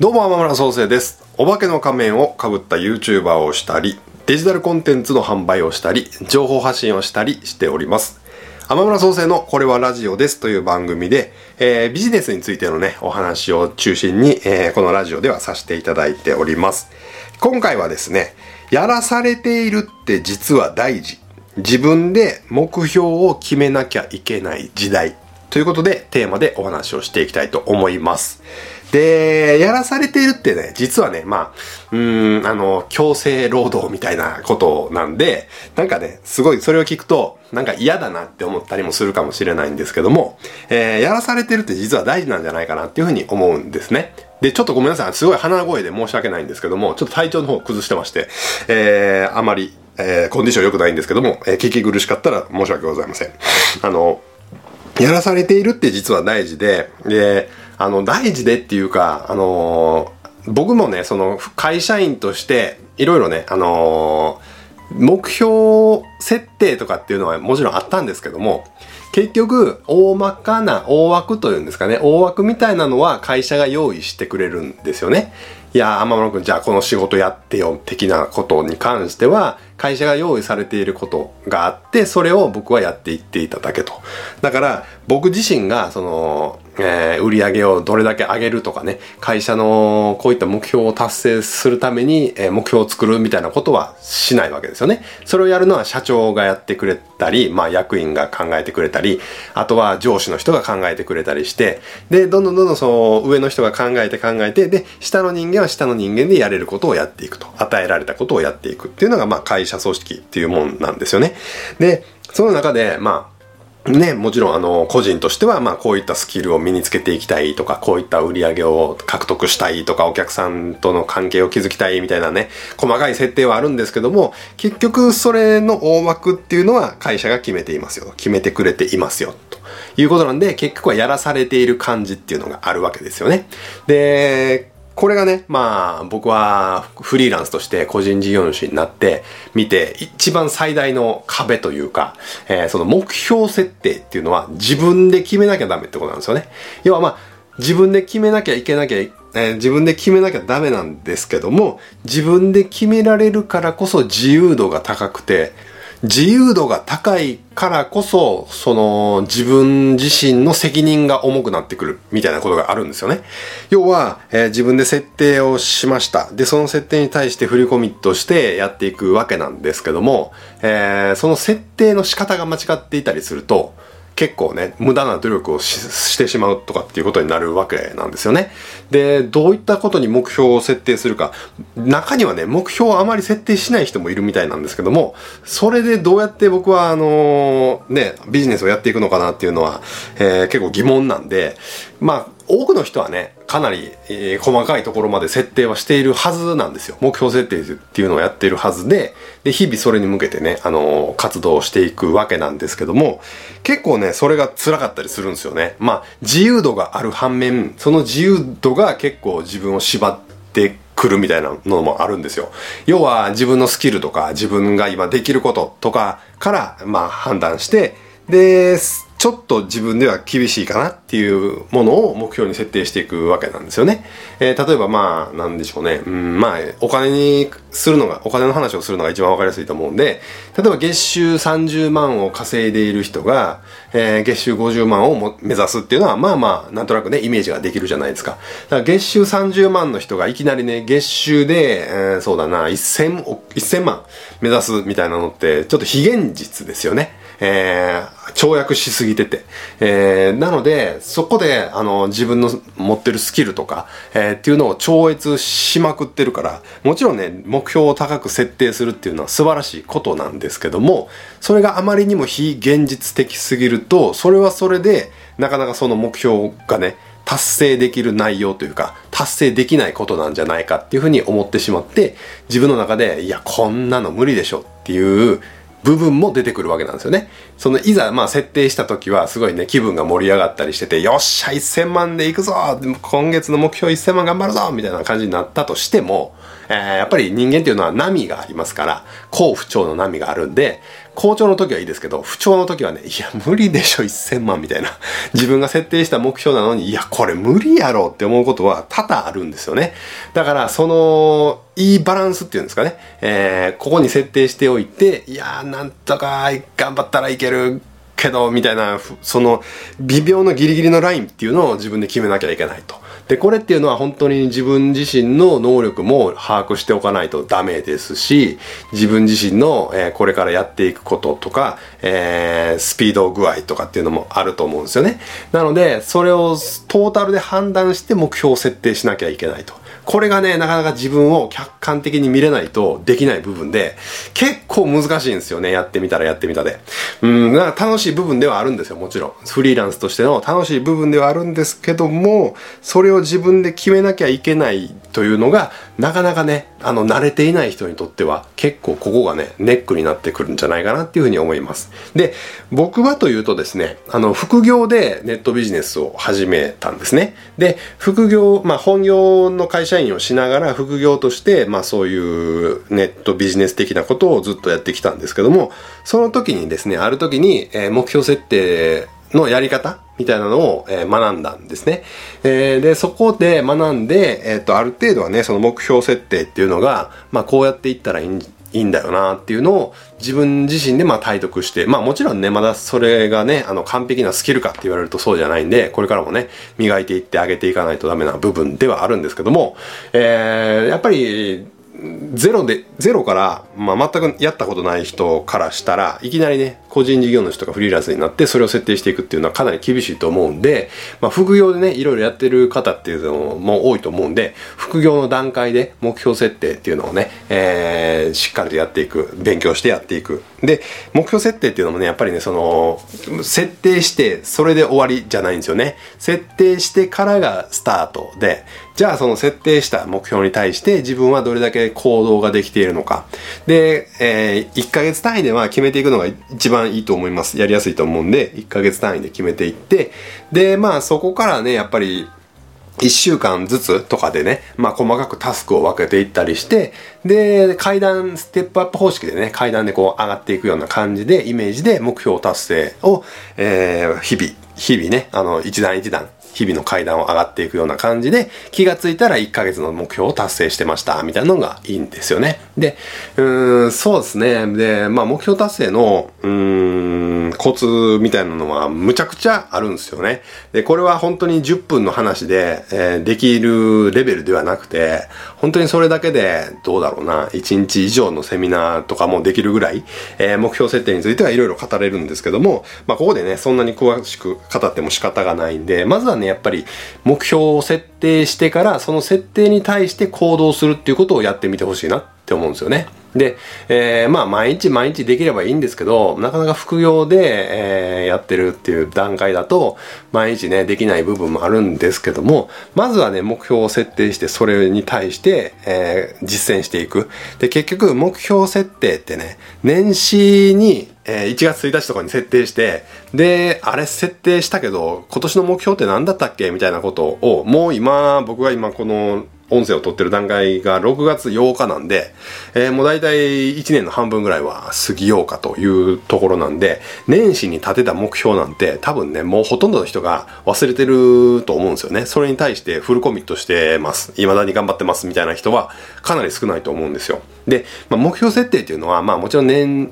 どうも、天村創生です。お化けの仮面をかぶった YouTuber をしたり、デジタルコンテンツの販売をしたり、情報発信をしたりしております。天村創生のこれはラジオですという番組で、えービジネスについてのね、お話を中心に、えーこのラジオではさせていただいております。今回はですね、やらされているって実は大事。自分で目標を決めなきゃいけない時代。ということで、テーマでお話をしていきたいと思います。で、やらされているってね、実はね、まあ、うん、あの、強制労働みたいなことなんで、なんかね、すごいそれを聞くと、なんか嫌だなって思ったりもするかもしれないんですけども、えーやらされてるって実は大事なんじゃないかなっていうふうに思うんですね。で、ちょっとごめんなさい。すごい鼻声で申し訳ないんですけども、ちょっと体調の方崩してまして、えー、あまり、えーコンディション良くないんですけども、えー聞き苦しかったら申し訳ございません。あの、やらされているって実は大事で、で、あの、大事でっていうか、あのー僕もね、その、会社員として、いろいろね、あのー目標設定とかっていうのはもちろんあったんですけども、結局、大まかな大枠というんですかね、大枠みたいなのは会社が用意してくれるんですよね。いや、天野くん、じゃあこの仕事やってよ、的なことに関しては、会社が用意されていることがあって、それを僕はやっていっていただけと。だから、僕自身が、その、えー売り上げをどれだけ上げるとかね、会社のこういった目標を達成するために、えー目標を作るみたいなことはしないわけですよね。それをやるのは社長がやってくれたり、まあ役員が考えてくれたり、あとは上司の人が考えてくれたりして、で、どんどんどんどんその上の人が考えて考えて、で、下の人間は下の人間でやれることをやっていくと。与えられたことをやっていくっていうのが、まあ会社組織っていうもんなんですよね。で、その中で、まあ、ね、もちろんあの個人としてはまあこういったスキルを身につけていきたいとかこういった売り上げを獲得したいとかお客さんとの関係を築きたいみたいなね細かい設定はあるんですけども結局それの大枠っていうのは会社が決めていますよ決めてくれていますよと。いうことなんで結局はやらされている感じっていうのがあるわけですよね。でこれがね、まあ僕はフリーランスとして個人事業主になって見て一番最大の壁というか、えーその目標設定っていうのは自分で決めなきゃダメってことなんですよね。要はまあ自分で決めなきゃいけなきゃ、えー自分で決めなきゃダメなんですけども自分で決められるからこそ自由度が高くて自由度が高いからこそ、その自分自身の責任が重くなってくるみたいなことがあるんですよね。要は、えー自分で設定をしました。で、その設定に対して振りコミットしてやっていくわけなんですけども、えーその設定の仕方が間違っていたりすると、結構ね、無駄な努力をしてしまうとかっていうことになるわけなんですよね。で、どういったことに目標を設定するか。中にはね、目標をあまり設定しない人もいるみたいなんですけども、それでどうやって僕はあのね、ビジネスをやっていくのかなっていうのは、えー結構疑問なんで、まあ、多くの人はね、かなり、えー細かいところまで設定はしているはずなんですよ。目標設定っていうのをやっているはずで、で、日々それに向けてね、あのー活動をしていくわけなんですけども、結構ね、それが辛かったりするんですよね。まあ、自由度がある反面、その自由度が結構自分を縛ってくるみたいなのもあるんですよ。要は自分のスキルとか自分が今できることとかから、まあ判断して、で、ちょっと自分では厳しいかなっていうものを目標に設定していくわけなんですよね。えー例えばまあ、なんでしょうね。うん、まあ、お金にするのが、お金の話をするのが一番わかりやすいと思うんで、例えば月収30万を稼いでいる人が、えー月収50万をも目指すっていうのは、まあまあ、なんとなくね、イメージができるじゃないですか。だから月収30万の人がいきなりね、月収で、えーそうだな、1000、1000万目指すみたいなのって、ちょっと非現実ですよね。えー跳躍しすぎてて。えーなので、そこで、あの、自分の持ってるスキルとか、えーっていうのを超越しまくってるから、もちろんね、目標を高く設定するっていうのは素晴らしいことなんですけども、それがあまりにも非現実的すぎると、それはそれで、なかなかその目標がね、達成できる内容というか、達成できないことなんじゃないかっていうふうに思ってしまって、自分の中で、いや、こんなの無理でしょっていう部分も出てくるわけなんですよね。その、いざ、まあ、設定した時は、すごいね、気分が盛り上がったりしてて、よっしゃ、1000万で行くぞ今月の目標1000万頑張るぞみたいな感じになったとしても、えーやっぱり人間っていうのは波がありますから、好不調の波があるんで、好調の時はいいですけど、不調の時はね、いや、無理でしょ、1000万みたいな。自分が設定した目標なのに、いや、これ無理やろって思うことは多々あるんですよね。だから、その、いいバランスっていうんですかね。えー、ここに設定しておいて、いやなんとか頑張ったらいけるけど、みたいな、その、微妙のギリギリのラインっていうのを自分で決めなきゃいけないと。で、これっていうのは本当に自分自身の能力も把握しておかないとダメですし、自分自身の、えー、これからやっていくこととか、えー、スピード具合とかっていうのもあると思うんですよね。なので、それをトータルで判断して目標を設定しなきゃいけないと。これがね、なかなか自分を客観的に見れないとできない部分で、結構難しいんですよね。やってみたらやってみたで。うん、楽しい部分ではあるんですよ、もちろん。フリーランスとしての楽しい部分ではあるんですけども、それを自分で決めなきゃいけないというのが、なかなかね、あの、慣れていない人にとっては、結構ここがね、ネックになってくるんじゃないかなっていうふうに思います。で、僕はというとですね、あの、副業でネットビジネスを始めたんですね。で、副業、まあ、本業の会社員をしながら副業として、まあそういうネットビジネス的なことをずっとやってきたんですけども、その時にですね、ある時に、え、目標設定のやり方みたいなのを、えー、学んだんですね。えー、で、そこで学んで、えっ、と、ある程度はね、その目標設定っていうのが、まあこうやっていったらいいんいいんだよなっていうのを自分自身でまあ体得して、まあもちろんね、まだそれがね、あの完璧なスキルかって言われるとそうじゃないんで、これからもね、磨いていってあげていかないとダメな部分ではあるんですけども、えー、やっぱり、ゼロで、ゼロから、まあ、全くやったことない人からしたら、いきなりね、個人事業主とかフリーランスになって、それを設定していくっていうのはかなり厳しいと思うんで、まあ、副業でね、いろいろやってる方っていうのも多いと思うんで、副業の段階で目標設定っていうのをね、えー、しっかりとやっていく、勉強してやっていく。で、目標設定っていうのもね、やっぱりね、その、設定して、それで終わりじゃないんですよね。設定してからがスタートで、じゃあその設定した目標に対して自分はどれだけ行動ができているのか。で、えー、1ヶ月単位では決めていくのが一番いいと思います。やりやすいと思うんで、1ヶ月単位で決めていって、で、まあそこからね、やっぱり1週間ずつとかでね、まあ細かくタスクを分けていったりして、で、階段、ステップアップ方式でね、階段でこう上がっていくような感じで、イメージで目標達成を、えー、日々、日々ね、あの、一段一段日々の階段を上がっていくような感じで、気がついたら1ヶ月の目標を達成してました、みたいなのがいいんですよね。で、うーん、そうですね。で、まあ目標達成の、うーん、コツみたいなのはむちゃくちゃあるんですよね。で、これは本当に10分の話で、えー、できるレベルではなくて、本当にそれだけで、どうだろうな、1日以上のセミナーとかもできるぐらい、えー、目標設定についてはいろいろ語れるんですけども、まあここでね、そんなに詳しく語っても仕方がないんで、まずはね、ねやっぱり目標を設定してからその設定に対して行動するっていうことをやってみてほしいなって思うんですよね。で、えー、まあ毎日毎日できればいいんですけど、なかなか副業で、えー、やってるっていう段階だと、毎日ね、できない部分もあるんですけども、まずはね、目標を設定して、それに対して、えー、実践していく。で、結局、目標設定ってね、年始に、えー、1月1日とかに設定して、で、あれ設定したけど、今年の目標って何だったっけみたいなことを、もう今、僕が今この音声を撮ってる段階が6月8日なんで、えー、もう大体1年の半分ぐらいは過ぎようかというところなんで、年始に立てた目標なんて多分ね、もうほとんどの人が忘れてると思うんですよね。それに対してフルコミットしてます。未だに頑張ってますみたいな人はかなり少ないと思うんですよ。で、まあ、目標設定っていうのは、まあもちろん年、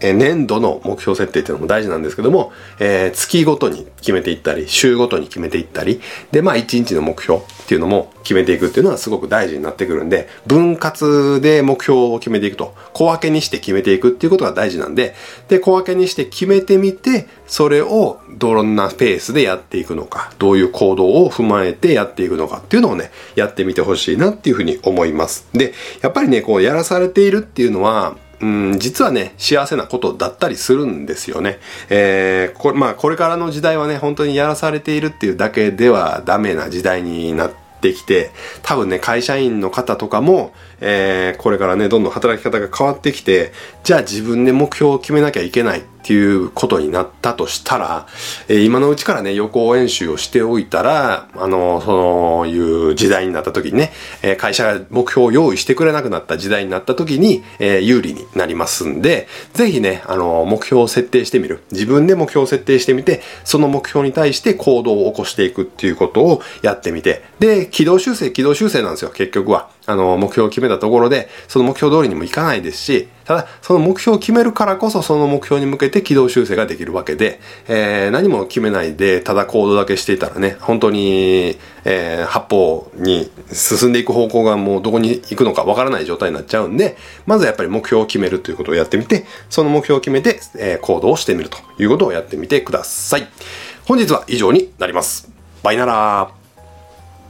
え年度の目標設定っていうのも大事なんですけども、えー、月ごとに決めていったり、週ごとに決めていったり、で、まあ1日の目標っていうのも決めていくっていうのはすごく大事になってくるんで、分割で目標を決めていくと、小分けにして決めていくっていうことが大事なんで、で、小分けにして決めてみて、それをどんなペースでやっていくのか、どういう行動を踏まえてやっていくのかっていうのをね、やってみてほしいなっていうふうに思います。で、やっぱりね、こうやらされているっていうのは、うん、実はね、幸せなことだったりするんですよね。えー、これ、まあ、これからの時代はね、本当にやらされているっていうだけではダメな時代になってってきて、多分ね、会社員の方とかも、えー、これからね、どんどん働き方が変わってきて、じゃあ自分で目標を決めなきゃいけないっていうことになったとしたら、えー、今のうちからね、予行演習をしておいたら、あの、そういう時代になった時にね、えー、会社が目標を用意してくれなくなった時代になった時に、えー、有利になりますんで、ぜひね、あの、目標を設定してみる。自分で目標を設定してみて、その目標に対して行動を起こしていくっていうことをやってみて、で、軌道修正、軌道修正なんですよ、結局は。あの、目標を決めたところで、その目標通りにもいかないですし、ただ、その目標を決めるからこそ、その目標に向けて軌道修正ができるわけで、えー、何も決めないで、ただ行動だけしていたらね、本当に、えー、八方に進んでいく方向がもうどこに行くのかわからない状態になっちゃうんで、まずはやっぱり目標を決めるということをやってみて、その目標を決めて、えー、行動をしてみるということをやってみてください。本日は以上になります。バイナラー